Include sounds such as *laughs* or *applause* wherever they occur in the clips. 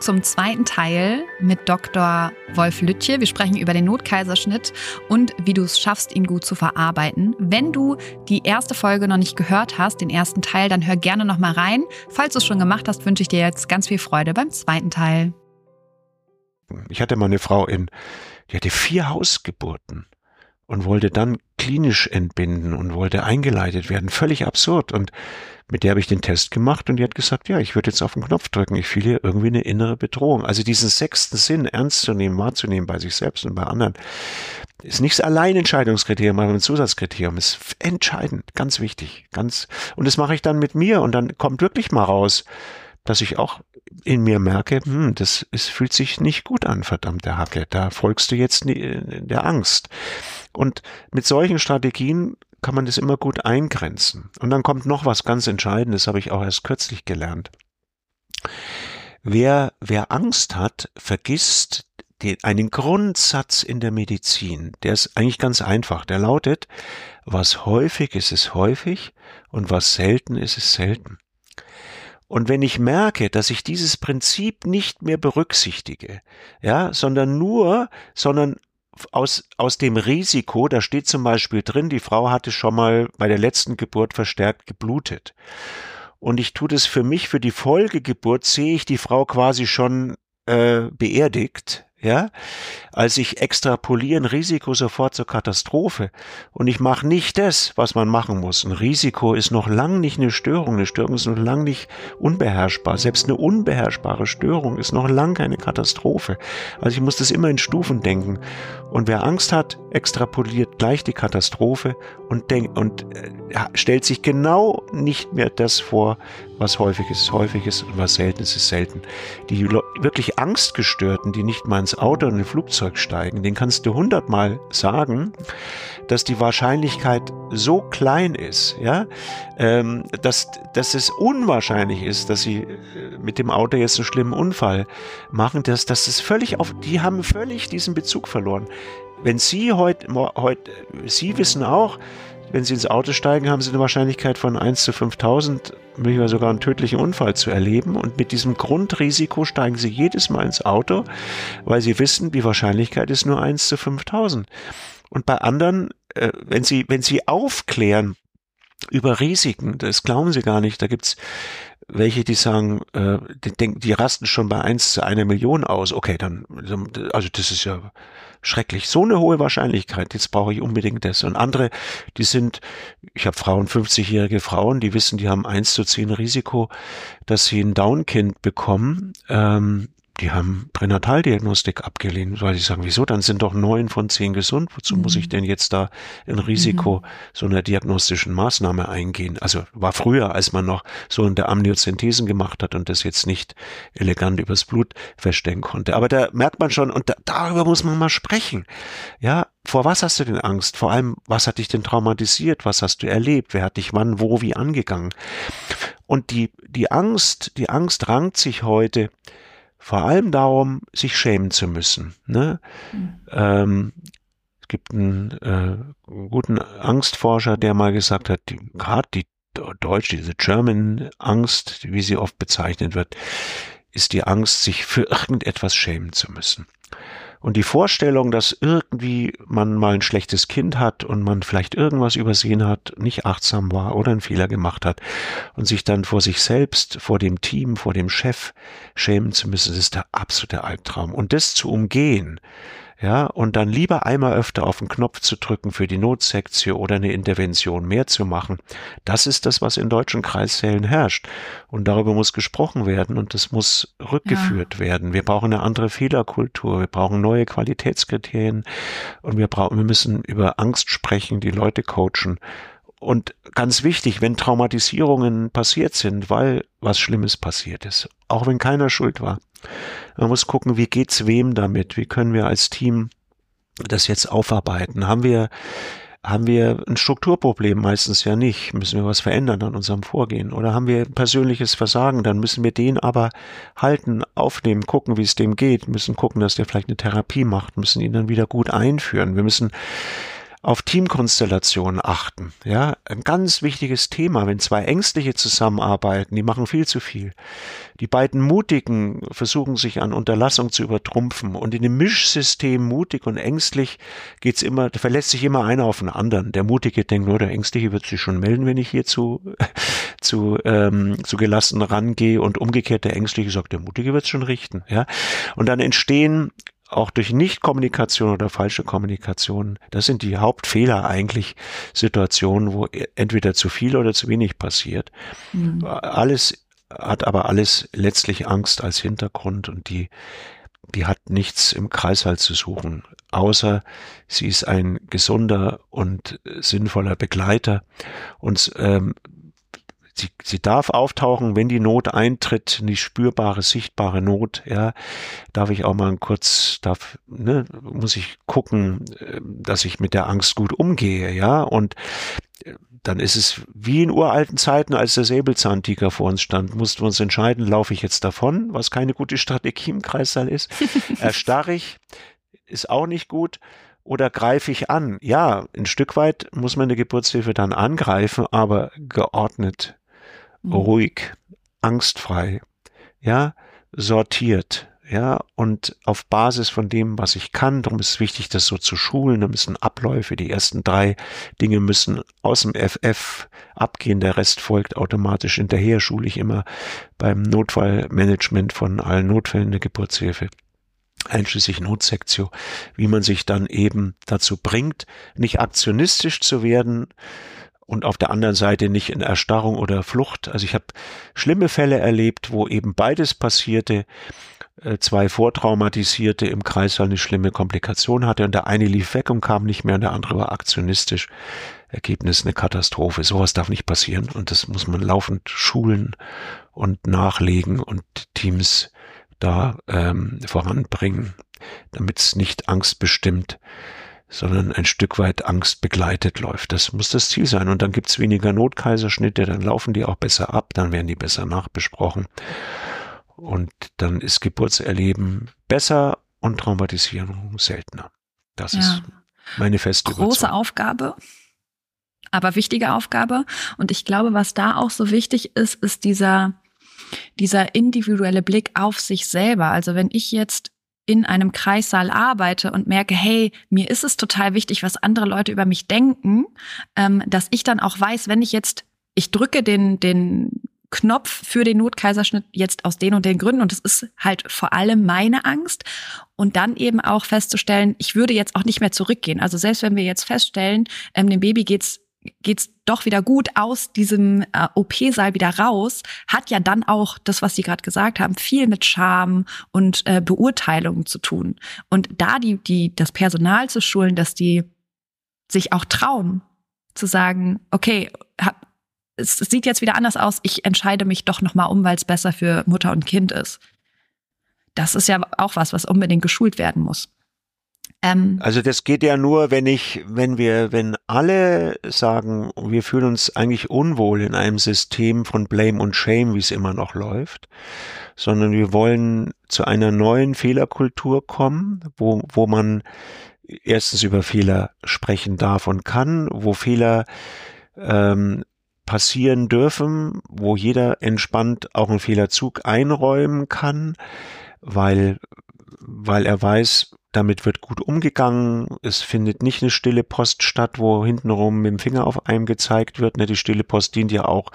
zum zweiten Teil mit Dr. Wolf Lütje. Wir sprechen über den Notkaiserschnitt und wie du es schaffst, ihn gut zu verarbeiten. Wenn du die erste Folge noch nicht gehört hast, den ersten Teil, dann hör gerne noch mal rein. Falls du es schon gemacht hast, wünsche ich dir jetzt ganz viel Freude beim zweiten Teil. Ich hatte mal eine Frau in, die hatte vier Hausgeburten und wollte dann klinisch entbinden und wollte eingeleitet werden. Völlig absurd. Und mit der habe ich den Test gemacht und die hat gesagt, ja, ich würde jetzt auf den Knopf drücken. Ich fühle hier irgendwie eine innere Bedrohung. Also diesen sechsten Sinn ernst zu nehmen, wahrzunehmen bei sich selbst und bei anderen, ist nicht allein Entscheidungskriterium, aber ein Zusatzkriterium. Ist entscheidend, ganz wichtig, ganz. Und das mache ich dann mit mir und dann kommt wirklich mal raus, dass ich auch in mir merke, hm, das es fühlt sich nicht gut an, verdammte Hacke. Da folgst du jetzt der Angst. Und mit solchen Strategien kann man das immer gut eingrenzen. Und dann kommt noch was ganz Entscheidendes, habe ich auch erst kürzlich gelernt. Wer, wer Angst hat, vergisst den, einen Grundsatz in der Medizin. Der ist eigentlich ganz einfach. Der lautet, was häufig ist, ist häufig und was selten ist, ist selten. Und wenn ich merke, dass ich dieses Prinzip nicht mehr berücksichtige, ja, sondern nur, sondern aus, aus dem Risiko, da steht zum Beispiel drin, die Frau hatte schon mal bei der letzten Geburt verstärkt geblutet. Und ich tue das für mich, für die Folgegeburt, sehe ich die Frau quasi schon äh, beerdigt, ja, als ich extrapolieren Risiko sofort zur Katastrophe. Und ich mache nicht das, was man machen muss. Ein Risiko ist noch lang nicht eine Störung. Eine Störung ist noch lang nicht unbeherrschbar. Selbst eine unbeherrschbare Störung ist noch lang keine Katastrophe. Also ich muss das immer in Stufen denken. Und wer Angst hat, extrapoliert gleich die Katastrophe und denkt und äh, stellt sich genau nicht mehr das vor, was häufig ist, häufig ist und was selten ist, ist selten. Die wirklich Angstgestörten, die nicht mal ins Auto und in Flugzeug Flugzeug steigen, den kannst du hundertmal sagen, dass die Wahrscheinlichkeit so klein ist, ja, ähm, dass, dass es unwahrscheinlich ist, dass sie äh, mit dem Auto jetzt einen schlimmen Unfall machen, dass das ist völlig auf, die haben völlig diesen Bezug verloren. Wenn Sie heute, heute, Sie wissen auch, wenn Sie ins Auto steigen, haben Sie eine Wahrscheinlichkeit von 1 zu 5000, möglicherweise sogar einen tödlichen Unfall zu erleben. Und mit diesem Grundrisiko steigen Sie jedes Mal ins Auto, weil Sie wissen, die Wahrscheinlichkeit ist nur 1 zu 5000. Und bei anderen, äh, wenn Sie, wenn Sie aufklären über Risiken, das glauben Sie gar nicht, da gibt's welche, die sagen, äh, die, die rasten schon bei 1 zu einer Million aus. Okay, dann, also das ist ja schrecklich. So eine hohe Wahrscheinlichkeit, jetzt brauche ich unbedingt das. Und andere, die sind, ich habe Frauen, 50-jährige Frauen, die wissen, die haben 1 zu 10 Risiko, dass sie ein Down-Kind bekommen. Ähm, die haben Pränataldiagnostik abgelehnt, weil sie sagen, wieso, dann sind doch neun von zehn gesund, wozu mhm. muss ich mhm. denn jetzt da ein Risiko mhm. so einer diagnostischen Maßnahme eingehen? Also war früher, als man noch so in der Amniozentesen gemacht hat und das jetzt nicht elegant übers Blut feststellen konnte. Aber da merkt man schon, und da, darüber muss man mal sprechen. Ja, vor was hast du denn Angst? Vor allem, was hat dich denn traumatisiert? Was hast du erlebt? Wer hat dich wann, wo, wie angegangen? Und die, die Angst, die Angst rankt sich heute vor allem darum, sich schämen zu müssen. Ne? Mhm. Ähm, es gibt einen äh, guten Angstforscher, der mal gesagt hat, gerade die Deutsch, diese German Angst, wie sie oft bezeichnet wird, ist die Angst, sich für irgendetwas schämen zu müssen. Und die Vorstellung, dass irgendwie man mal ein schlechtes Kind hat und man vielleicht irgendwas übersehen hat, nicht achtsam war oder einen Fehler gemacht hat und sich dann vor sich selbst, vor dem Team, vor dem Chef schämen zu müssen, das ist der absolute Albtraum. Und das zu umgehen, ja, und dann lieber einmal öfter auf den Knopf zu drücken für die Notsektion oder eine Intervention mehr zu machen. Das ist das, was in deutschen Kreissälen herrscht. Und darüber muss gesprochen werden und das muss rückgeführt ja. werden. Wir brauchen eine andere Fehlerkultur. Wir brauchen neue Qualitätskriterien und wir brauchen, wir müssen über Angst sprechen, die Leute coachen. Und ganz wichtig, wenn Traumatisierungen passiert sind, weil was Schlimmes passiert ist, auch wenn keiner schuld war, man muss gucken, wie geht's wem damit? Wie können wir als Team das jetzt aufarbeiten? Haben wir haben wir ein Strukturproblem? Meistens ja nicht. Müssen wir was verändern an unserem Vorgehen? Oder haben wir persönliches Versagen? Dann müssen wir den aber halten, aufnehmen, gucken, wie es dem geht, müssen gucken, dass der vielleicht eine Therapie macht, müssen ihn dann wieder gut einführen. Wir müssen auf Teamkonstellationen achten. Ja, ein ganz wichtiges Thema, wenn zwei Ängstliche zusammenarbeiten, die machen viel zu viel. Die beiden Mutigen versuchen sich an Unterlassung zu übertrumpfen und in dem Mischsystem mutig und ängstlich geht's immer, da verlässt sich immer einer auf den anderen. Der Mutige denkt nur, der Ängstliche wird sich schon melden, wenn ich hier zu, *laughs* zu, ähm, zu gelassen rangehe und umgekehrt der Ängstliche sagt, der Mutige wird's schon richten. Ja, und dann entstehen auch durch Nichtkommunikation oder falsche Kommunikation, das sind die Hauptfehler eigentlich Situationen, wo entweder zu viel oder zu wenig passiert. Mhm. Alles hat aber alles letztlich Angst als Hintergrund und die, die hat nichts im Kreißsaal zu suchen, außer sie ist ein gesunder und sinnvoller Begleiter und ähm, sie, sie darf auftauchen, wenn die Not eintritt, die spürbare, sichtbare Not, ja, darf ich auch mal kurz, darf, ne, muss ich gucken, äh, dass ich mit der Angst gut umgehe, ja, und äh, dann ist es wie in uralten Zeiten, als der Säbelzahntiger vor uns stand, mussten wir uns entscheiden, laufe ich jetzt davon, was keine gute Strategie im Kreissaal ist, *laughs* erstarre ich, ist auch nicht gut, oder greife ich an? Ja, ein Stück weit muss man eine Geburtshilfe dann angreifen, aber geordnet. Ruhig, angstfrei, ja, sortiert, ja, und auf Basis von dem, was ich kann, darum ist es wichtig, das so zu schulen, da müssen Abläufe, die ersten drei Dinge müssen aus dem FF abgehen, der Rest folgt automatisch hinterher, schule ich immer beim Notfallmanagement von allen Notfällen der Geburtshilfe einschließlich Notsektio, wie man sich dann eben dazu bringt, nicht aktionistisch zu werden, und auf der anderen Seite nicht in Erstarrung oder Flucht. Also ich habe schlimme Fälle erlebt, wo eben beides passierte. Äh, zwei Vortraumatisierte im Kreißsaal eine schlimme Komplikation hatte und der eine lief weg und kam nicht mehr und der andere war aktionistisch. Ergebnis eine Katastrophe. Sowas darf nicht passieren und das muss man laufend schulen und nachlegen und Teams da ähm, voranbringen. damit es nicht angstbestimmt, sondern ein Stück weit Angst begleitet läuft. Das muss das Ziel sein. Und dann gibt's weniger Notkaiserschnitte, dann laufen die auch besser ab, dann werden die besser nachbesprochen. Und dann ist Geburtserleben besser und Traumatisierung seltener. Das ja. ist meine feste Große Überzeugung. Aufgabe, aber wichtige Aufgabe. Und ich glaube, was da auch so wichtig ist, ist dieser, dieser individuelle Blick auf sich selber. Also wenn ich jetzt in einem Kreissaal arbeite und merke, hey, mir ist es total wichtig, was andere Leute über mich denken, ähm, dass ich dann auch weiß, wenn ich jetzt, ich drücke den, den Knopf für den Notkaiserschnitt jetzt aus den und den Gründen und es ist halt vor allem meine Angst und dann eben auch festzustellen, ich würde jetzt auch nicht mehr zurückgehen. Also selbst wenn wir jetzt feststellen, ähm, dem Baby geht's geht's doch wieder gut aus diesem äh, OP-Saal wieder raus, hat ja dann auch das, was Sie gerade gesagt haben, viel mit Scham und äh, Beurteilungen zu tun. Und da die, die, das Personal zu schulen, dass die sich auch trauen, zu sagen, okay, hab, es, sieht jetzt wieder anders aus, ich entscheide mich doch nochmal um, weil es besser für Mutter und Kind ist. Das ist ja auch was, was unbedingt geschult werden muss. Ähm, also das geht ja nur, wenn ich, wenn wir, wenn alle sagen, wir fühlen uns eigentlich unwohl in einem System von Blame und Shame, wie es immer noch läuft, sondern wir wollen zu einer neuen Fehlerkultur kommen, wo, wo man erstens über Fehler sprechen darf und kann, wo Fehler ähm, passieren dürfen, wo jeder entspannt auch einen Fehlerzug einräumen kann, weil, weil er weiß, damit wird gut umgegangen. Es findet nicht eine stille Post statt, wo hintenrum mit dem Finger auf einem gezeigt wird. Ne, die stille Post dient ja auch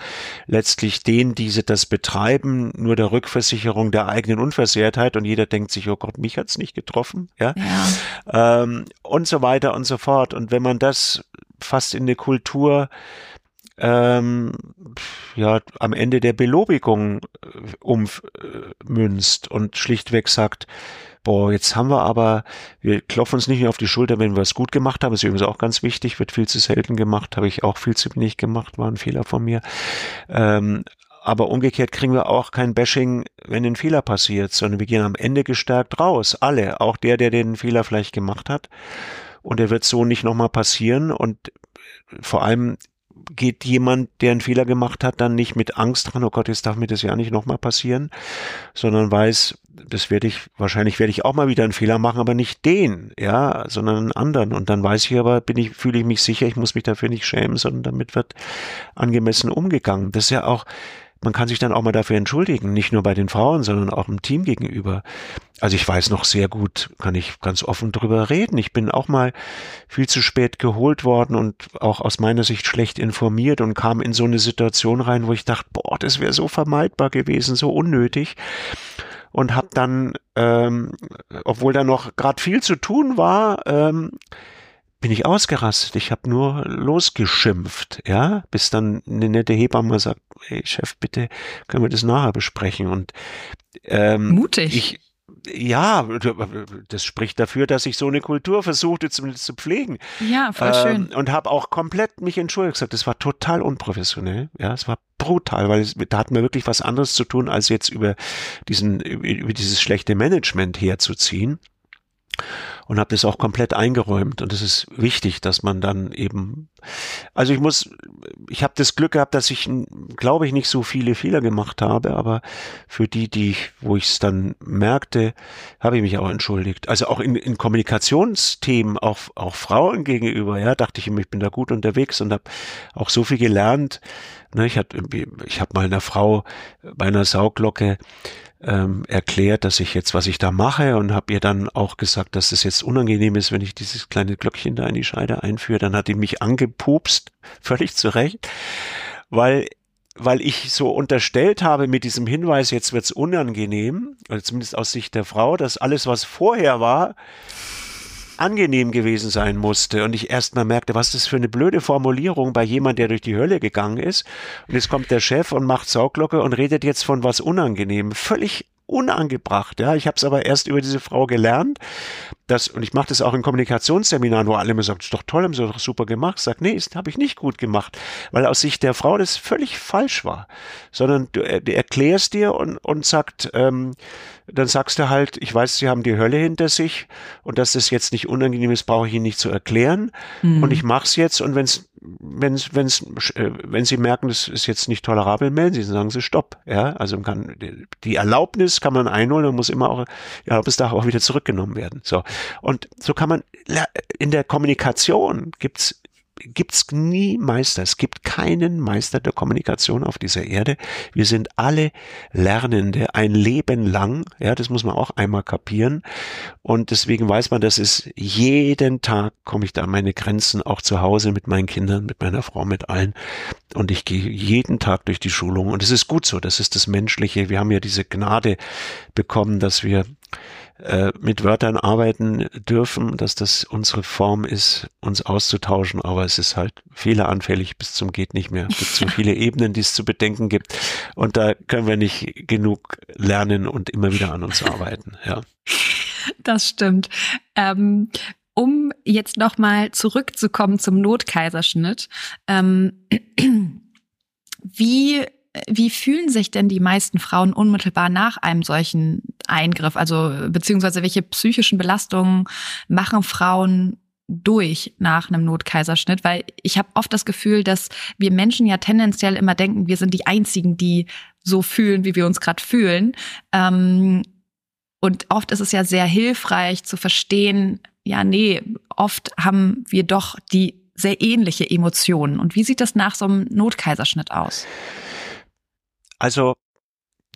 letztlich denen, die das betreiben, nur der Rückversicherung der eigenen Unversehrtheit und jeder denkt sich, oh Gott, mich hat's nicht getroffen, ja, ja. Ähm, und so weiter und so fort. Und wenn man das fast in eine Kultur ähm, ja am Ende der Belobigung äh, ummünzt und schlichtweg sagt, boah, jetzt haben wir aber, wir klopfen uns nicht mehr auf die Schulter, wenn wir es gut gemacht haben. Ist übrigens auch ganz wichtig, wird viel zu selten gemacht, habe ich auch viel zu wenig gemacht, war ein Fehler von mir. Ähm, aber umgekehrt kriegen wir auch kein Bashing, wenn ein Fehler passiert, sondern wir gehen am Ende gestärkt raus. Alle, auch der, der den Fehler vielleicht gemacht hat. Und er wird so nicht nochmal passieren. Und vor allem geht jemand, der einen Fehler gemacht hat, dann nicht mit Angst dran, oh Gott, jetzt darf mir das ja nicht nochmal passieren, sondern weiß, das werde ich, wahrscheinlich werde ich auch mal wieder einen Fehler machen, aber nicht den, ja, sondern einen anderen. Und dann weiß ich aber, bin ich, fühle ich mich sicher, ich muss mich dafür nicht schämen, sondern damit wird angemessen umgegangen. Das ist ja auch, man kann sich dann auch mal dafür entschuldigen, nicht nur bei den Frauen, sondern auch im Team gegenüber. Also ich weiß noch sehr gut, kann ich ganz offen drüber reden. Ich bin auch mal viel zu spät geholt worden und auch aus meiner Sicht schlecht informiert und kam in so eine Situation rein, wo ich dachte, boah, das wäre so vermeidbar gewesen, so unnötig. Und habe dann, ähm, obwohl da noch gerade viel zu tun war, ähm, bin ich ausgerastet. Ich habe nur losgeschimpft, ja, bis dann eine nette Hebamme sagt, hey Chef, bitte können wir das nachher besprechen. Und ähm, mutig. Ich, ja, das spricht dafür, dass ich so eine Kultur versuchte zumindest zu pflegen. Ja, voll schön. Ähm, und habe auch komplett mich entschuldigt gesagt, das war total unprofessionell. Ja, es war brutal, weil es, da hatten wir wirklich was anderes zu tun, als jetzt über diesen über dieses schlechte Management herzuziehen und habe das auch komplett eingeräumt und es ist wichtig, dass man dann eben also ich muss ich habe das Glück gehabt, dass ich glaube ich nicht so viele Fehler gemacht habe, aber für die, die ich, wo ich es dann merkte, habe ich mich auch entschuldigt. Also auch in, in Kommunikationsthemen auch auch Frauen gegenüber, ja, dachte ich immer, ich bin da gut unterwegs und habe auch so viel gelernt. Ne, ich hatte ich habe mal einer Frau bei einer Sauglocke ähm, erklärt, dass ich jetzt, was ich da mache und habe ihr dann auch gesagt, dass es jetzt unangenehm ist, wenn ich dieses kleine Glöckchen da in die Scheide einführe. Dann hat die mich angepupst, *laughs* völlig zurecht, weil weil ich so unterstellt habe mit diesem Hinweis, jetzt wird's unangenehm, also zumindest aus Sicht der Frau, dass alles, was vorher war, angenehm gewesen sein musste und ich erst mal merkte, was das für eine blöde Formulierung bei jemand, der durch die Hölle gegangen ist. Und jetzt kommt der Chef und macht Sauglocke und redet jetzt von was unangenehm. Völlig unangebracht. Ja, ich habe es aber erst über diese Frau gelernt. Das, und ich mache das auch in Kommunikationsseminaren, wo alle immer sagen, das ist doch toll, haben sie doch super gemacht. Sagt, nee, das habe ich nicht gut gemacht, weil aus Sicht der Frau das völlig falsch war. Sondern du, äh, erklärst dir und, und sagt, ähm, dann sagst du halt, ich weiß, sie haben die Hölle hinter sich und dass das jetzt nicht unangenehm ist, brauche ich ihnen nicht zu erklären. Mhm. Und ich mache es jetzt und wenn's, wenn's, wenn's, äh, wenn sie merken, das ist jetzt nicht tolerabel, melden sie, sagen sie Stopp. Ja, also kann, die Erlaubnis kann man einholen und muss immer auch, die Erlaubnis darf auch wieder zurückgenommen werden. So. Und so kann man, in der Kommunikation gibt's gibt's nie Meister. Es gibt keinen Meister der Kommunikation auf dieser Erde. Wir sind alle Lernende ein Leben lang. Ja, das muss man auch einmal kapieren. Und deswegen weiß man, dass es jeden Tag komme ich da an meine Grenzen, auch zu Hause mit meinen Kindern, mit meiner Frau, mit allen. Und ich gehe jeden Tag durch die Schulung. Und es ist gut so. Das ist das Menschliche. Wir haben ja diese Gnade bekommen, dass wir äh, mit Wörtern arbeiten dürfen, dass das unsere Form ist, uns auszutauschen, aber es ist halt fehleranfällig bis zum geht nicht mehr. Es gibt so *laughs* viele Ebenen, die es zu bedenken gibt und da können wir nicht genug lernen und immer wieder an uns arbeiten, ja. Das stimmt. Ähm um jetzt nochmal zurückzukommen zum Notkaiserschnitt, ähm, *clears throat* wie wie fühlen sich denn die meisten Frauen unmittelbar nach einem solchen Eingriff? Also beziehungsweise welche psychischen Belastungen machen Frauen durch nach einem Notkaiserschnitt? Weil ich habe oft das Gefühl, dass wir Menschen ja tendenziell immer denken, wir sind die Einzigen, die so fühlen, wie wir uns gerade fühlen. Ähm, und oft ist es ja sehr hilfreich zu verstehen, ja, nee, oft haben wir doch die sehr ähnliche Emotionen. Und wie sieht das nach so einem Notkaiserschnitt aus? Also,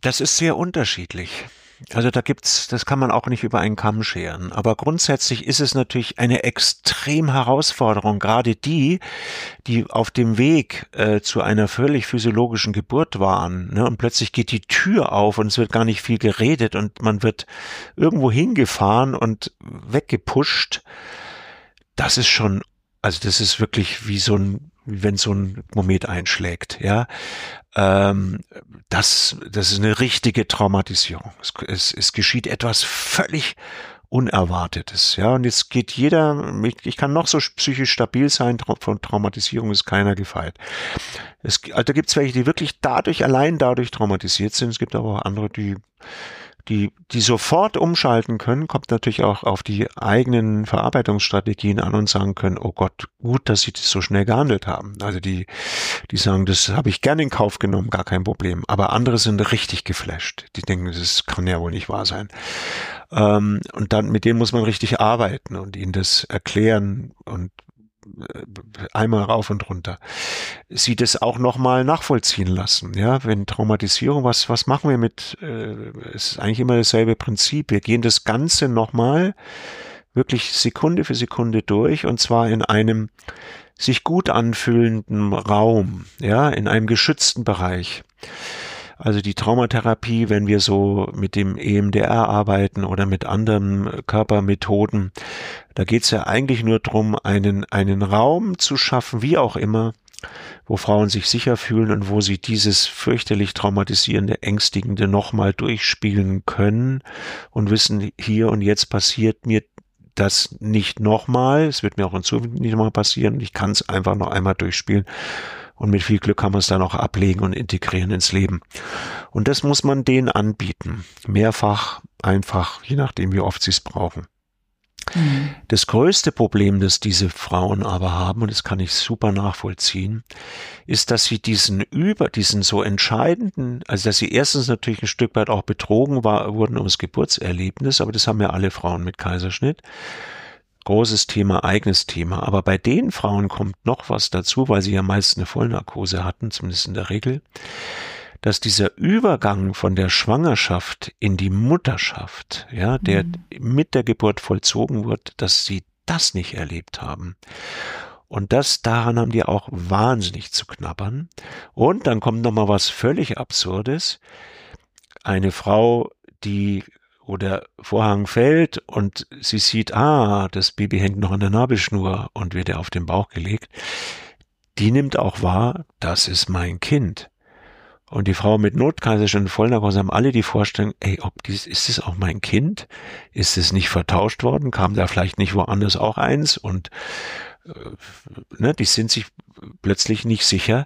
das ist sehr unterschiedlich. Also da gibt's, das kann man auch nicht über einen Kamm scheren. Aber grundsätzlich ist es natürlich eine extrem Herausforderung, gerade die, die auf dem Weg äh, zu einer völlig physiologischen Geburt waren. Ne? Und plötzlich geht die Tür auf und es wird gar nicht viel geredet und man wird irgendwo hingefahren und weggepusht. Das ist schon, also das ist wirklich wie so ein wenn so ein Moment einschlägt, ja. Ähm, das, das ist eine richtige Traumatisierung. Es, es, es geschieht etwas völlig Unerwartetes, ja. Und jetzt geht jeder, ich, kann noch so psychisch stabil sein, von Traumatisierung ist keiner gefeit. Es, also da gibt es welche, die wirklich dadurch, allein dadurch traumatisiert sind. Es gibt aber auch andere, die die, die sofort umschalten können, kommt natürlich auch auf die eigenen Verarbeitungsstrategien an und sagen können, oh Gott, gut, dass sie das so schnell gehandelt haben. Also die, die sagen, das habe ich gerne in Kauf genommen, gar kein Problem. Aber andere sind richtig geflasht. Die denken, das kann ja wohl nicht wahr sein. Ähm, und dann mit denen muss man richtig arbeiten und ihnen das erklären und einmal rauf und runter. Sie das auch nochmal nachvollziehen lassen. Ja, wenn Traumatisierung, was, was machen wir mit, äh, es ist eigentlich immer dasselbe Prinzip. Wir gehen das Ganze nochmal wirklich Sekunde für Sekunde durch und zwar in einem sich gut anfühlenden Raum, ja, in einem geschützten Bereich. Also die Traumatherapie, wenn wir so mit dem EMDR arbeiten oder mit anderen Körpermethoden, da geht es ja eigentlich nur darum, einen, einen Raum zu schaffen, wie auch immer, wo Frauen sich sicher fühlen und wo sie dieses fürchterlich traumatisierende, ängstigende nochmal durchspielen können und wissen, hier und jetzt passiert mir das nicht nochmal, es wird mir auch in Zukunft nicht nochmal passieren, ich kann es einfach noch einmal durchspielen und mit viel Glück kann man es dann auch ablegen und integrieren ins Leben. Und das muss man denen anbieten. Mehrfach, einfach, je nachdem, wie oft sie es brauchen. Mhm. Das größte Problem, das diese Frauen aber haben, und das kann ich super nachvollziehen, ist, dass sie diesen über, diesen so entscheidenden, also dass sie erstens natürlich ein Stück weit auch betrogen war, wurden ums Geburtserlebnis, aber das haben ja alle Frauen mit Kaiserschnitt großes Thema, eigenes Thema. Aber bei den Frauen kommt noch was dazu, weil sie ja meist eine Vollnarkose hatten, zumindest in der Regel, dass dieser Übergang von der Schwangerschaft in die Mutterschaft, ja, der mhm. mit der Geburt vollzogen wird, dass sie das nicht erlebt haben. Und das, daran haben die auch wahnsinnig zu knabbern. Und dann kommt noch mal was völlig Absurdes. Eine Frau, die wo der Vorhang fällt und sie sieht, ah, das Baby hängt noch an der Nabelschnur und wird ihr auf den Bauch gelegt, die nimmt auch wahr, das ist mein Kind. Und die Frau mit Notkaiserschnitt und Vollnarkose haben alle die Vorstellung, ey, ob dies, ist es auch mein Kind? Ist es nicht vertauscht worden? Kam da vielleicht nicht woanders auch eins? Und äh, ne, die sind sich plötzlich nicht sicher,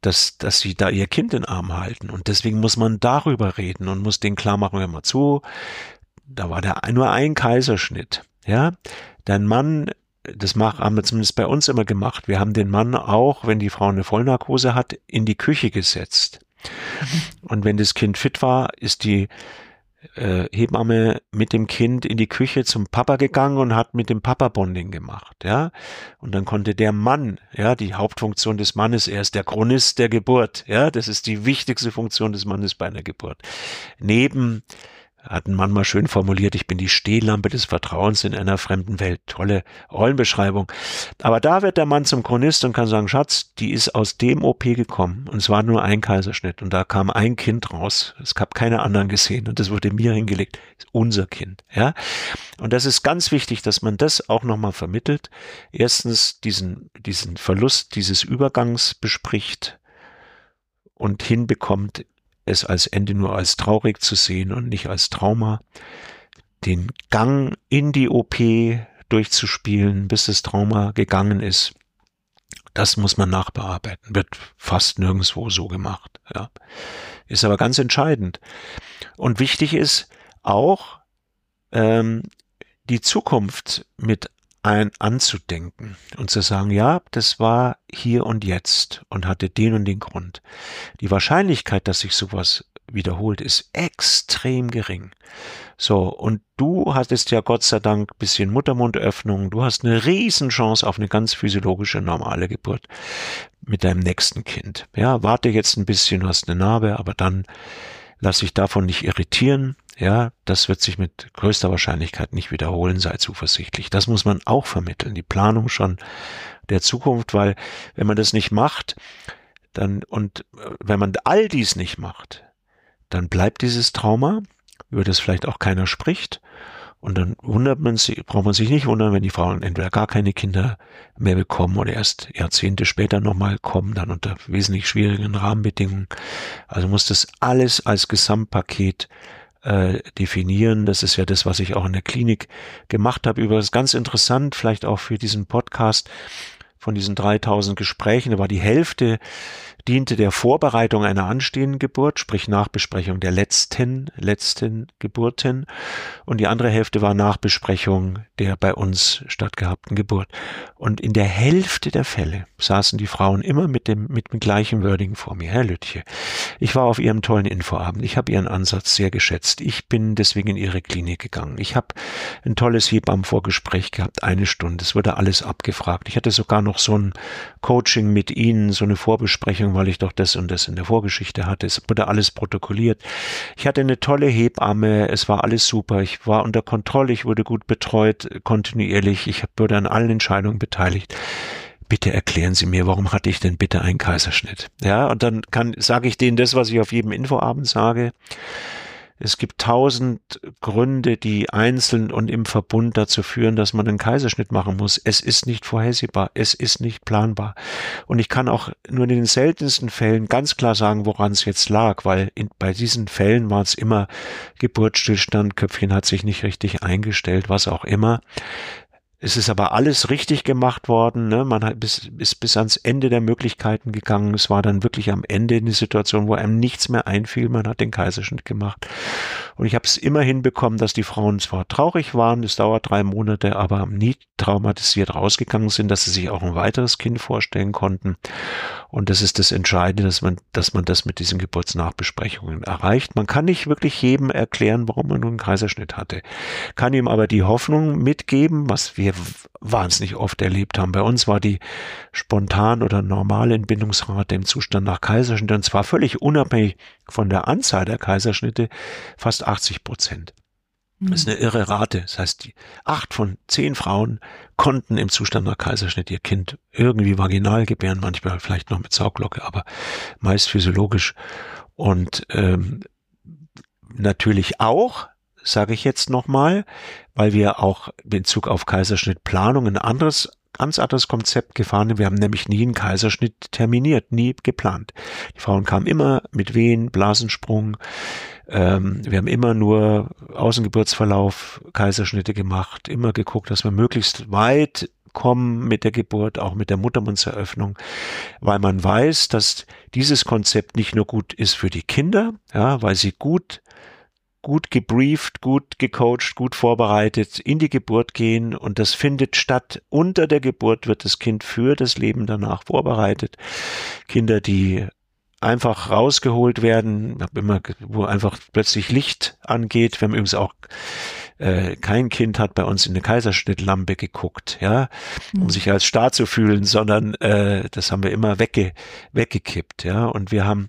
dass, dass sie da ihr Kind in den Arm halten. Und deswegen muss man darüber reden und muss den klar machen, hör mal zu, da war der nur ein Kaiserschnitt. Ja, dein Mann das haben wir zumindest bei uns immer gemacht. Wir haben den Mann auch, wenn die Frau eine Vollnarkose hat, in die Küche gesetzt. Und wenn das Kind fit war, ist die äh, Hebamme mit dem Kind in die Küche zum Papa gegangen und hat mit dem Papa Bonding gemacht, ja. Und dann konnte der Mann, ja, die Hauptfunktion des Mannes, er ist der Chronist der Geburt, ja, das ist die wichtigste Funktion des Mannes bei einer Geburt. Neben hat ein Mann mal schön formuliert, ich bin die Stehlampe des Vertrauens in einer fremden Welt. Tolle Rollenbeschreibung. Aber da wird der Mann zum Chronist und kann sagen, Schatz, die ist aus dem OP gekommen und es war nur ein Kaiserschnitt und da kam ein Kind raus. Es gab keine anderen gesehen und das wurde mir hingelegt. Unser Kind, ja. Und das ist ganz wichtig, dass man das auch nochmal vermittelt. Erstens diesen, diesen Verlust dieses Übergangs bespricht und hinbekommt, es als Ende nur als traurig zu sehen und nicht als Trauma, den Gang in die OP durchzuspielen, bis das Trauma gegangen ist, das muss man nachbearbeiten, wird fast nirgendwo so gemacht. Ja. Ist aber ganz entscheidend. Und wichtig ist auch, ähm, die Zukunft mit ein anzudenken und zu sagen, ja, das war hier und jetzt und hatte den und den Grund. Die Wahrscheinlichkeit, dass sich sowas wiederholt, ist extrem gering. So, und du hattest ja Gott sei Dank bisschen Muttermundöffnung, du hast eine Riesenchance auf eine ganz physiologische, normale Geburt mit deinem nächsten Kind. Ja, warte jetzt ein bisschen, du hast eine Narbe, aber dann lass dich davon nicht irritieren. Ja, das wird sich mit größter Wahrscheinlichkeit nicht wiederholen, sei zuversichtlich. Das muss man auch vermitteln, die Planung schon der Zukunft, weil wenn man das nicht macht, dann und äh, wenn man all dies nicht macht, dann bleibt dieses Trauma, über das vielleicht auch keiner spricht und dann wundert man sich, braucht man sich nicht wundern, wenn die Frauen entweder gar keine Kinder mehr bekommen oder erst Jahrzehnte später nochmal kommen, dann unter wesentlich schwierigen Rahmenbedingungen. Also muss das alles als Gesamtpaket äh, definieren. Das ist ja das, was ich auch in der Klinik gemacht habe. Über ganz interessant, vielleicht auch für diesen Podcast von diesen 3000 Gesprächen, da war die Hälfte diente der Vorbereitung einer anstehenden Geburt, sprich Nachbesprechung der letzten, letzten Geburten. Und die andere Hälfte war Nachbesprechung der bei uns stattgehabten Geburt. Und in der Hälfte der Fälle saßen die Frauen immer mit dem, mit dem gleichen Wording vor mir. Herr Lütje, ich war auf Ihrem tollen Infoabend. Ich habe Ihren Ansatz sehr geschätzt. Ich bin deswegen in Ihre Klinik gegangen. Ich habe ein tolles Hebammenvorgespräch gehabt, eine Stunde. Es wurde alles abgefragt. Ich hatte sogar noch so ein Coaching mit Ihnen, so eine Vorbesprechung Ahnung, weil ich doch das und das in der Vorgeschichte hatte. Es wurde alles protokolliert. Ich hatte eine tolle Hebamme, es war alles super. Ich war unter Kontrolle, ich wurde gut betreut, kontinuierlich. Ich wurde an allen Entscheidungen beteiligt bitte erklären Sie mir, warum hatte ich denn bitte einen Kaiserschnitt? Ja, und dann kann, sage ich denen das, was ich auf jedem Infoabend sage. Es gibt tausend Gründe, die einzeln und im Verbund dazu führen, dass man einen Kaiserschnitt machen muss. Es ist nicht vorhersehbar, es ist nicht planbar. Und ich kann auch nur in den seltensten Fällen ganz klar sagen, woran es jetzt lag, weil in, bei diesen Fällen war es immer Geburtsstillstand, Köpfchen hat sich nicht richtig eingestellt, was auch immer. Es ist aber alles richtig gemacht worden. Ne? Man hat bis, ist bis ans Ende der Möglichkeiten gegangen. Es war dann wirklich am Ende eine Situation, wo einem nichts mehr einfiel. Man hat den Kaiserschnitt gemacht. Und ich habe es immer hinbekommen, dass die Frauen zwar traurig waren, es dauert drei Monate, aber nie traumatisiert rausgegangen sind, dass sie sich auch ein weiteres Kind vorstellen konnten. Und das ist das Entscheidende, dass man, dass man das mit diesen Geburtsnachbesprechungen erreicht. Man kann nicht wirklich jedem erklären, warum man nun einen Kaiserschnitt hatte. Kann ihm aber die Hoffnung mitgeben, was wir wahnsinnig oft erlebt haben. Bei uns war die spontan oder normale Entbindungsrate im Zustand nach Kaiserschnitt, und zwar völlig unabhängig von der Anzahl der Kaiserschnitte, fast 80 Prozent. Das ist eine irre Rate. Das heißt, die acht von zehn Frauen konnten im Zustand nach Kaiserschnitt ihr Kind irgendwie vaginal gebären, manchmal vielleicht noch mit Sauglocke, aber meist physiologisch. Und ähm, natürlich auch, sage ich jetzt nochmal, weil wir auch in Bezug auf Kaiserschnittplanung ein anderes ganz anderes Konzept gefahren. Wir haben nämlich nie einen Kaiserschnitt terminiert, nie geplant. Die Frauen kamen immer mit Wehen, Blasensprung. Ähm, wir haben immer nur Außengeburtsverlauf, Kaiserschnitte gemacht, immer geguckt, dass wir möglichst weit kommen mit der Geburt, auch mit der Muttermundseröffnung, weil man weiß, dass dieses Konzept nicht nur gut ist für die Kinder, ja, weil sie gut gut gebrieft, gut gecoacht, gut vorbereitet in die Geburt gehen und das findet statt. Unter der Geburt wird das Kind für das Leben danach vorbereitet. Kinder, die einfach rausgeholt werden, immer, wo einfach plötzlich Licht angeht. Wir haben übrigens auch äh, kein Kind hat bei uns in eine Kaiserschnittlampe geguckt, ja, um mhm. sich als Staat zu fühlen, sondern äh, das haben wir immer wegge weggekippt, ja. Und wir haben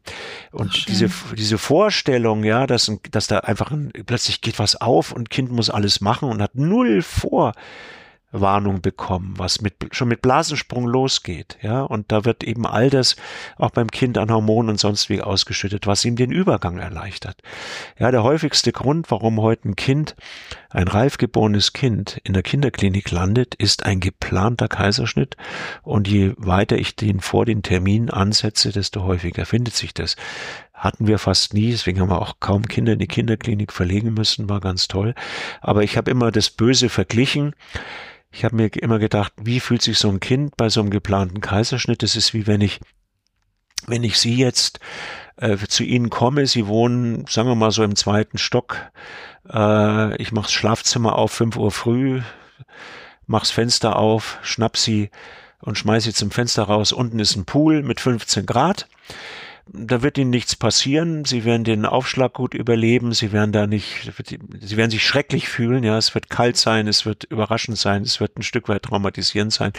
und Ach, diese diese Vorstellung, ja, dass dass da einfach ein, plötzlich geht was auf und Kind muss alles machen und hat null vor Warnung bekommen, was mit, schon mit Blasensprung losgeht, ja, und da wird eben all das auch beim Kind an Hormonen und sonst wie ausgeschüttet, was ihm den Übergang erleichtert. Ja, der häufigste Grund, warum heute ein Kind, ein reif geborenes Kind in der Kinderklinik landet, ist ein geplanter Kaiserschnitt und je weiter ich den vor den Termin ansetze, desto häufiger findet sich das hatten wir fast nie, deswegen haben wir auch kaum Kinder in die Kinderklinik verlegen müssen, war ganz toll. Aber ich habe immer das Böse verglichen ich habe mir immer gedacht, wie fühlt sich so ein Kind bei so einem geplanten Kaiserschnitt? Das ist wie wenn ich, wenn ich Sie jetzt äh, zu Ihnen komme, Sie wohnen, sagen wir mal so im zweiten Stock, äh, ich mache das Schlafzimmer auf, fünf Uhr früh, mach's Fenster auf, schnapp Sie und schmeiß Sie zum Fenster raus. Unten ist ein Pool mit 15 Grad da wird ihnen nichts passieren. Sie werden den Aufschlag gut überleben. Sie werden da nicht, sie werden sich schrecklich fühlen. Ja, es wird kalt sein, es wird überraschend sein, es wird ein Stück weit traumatisierend sein.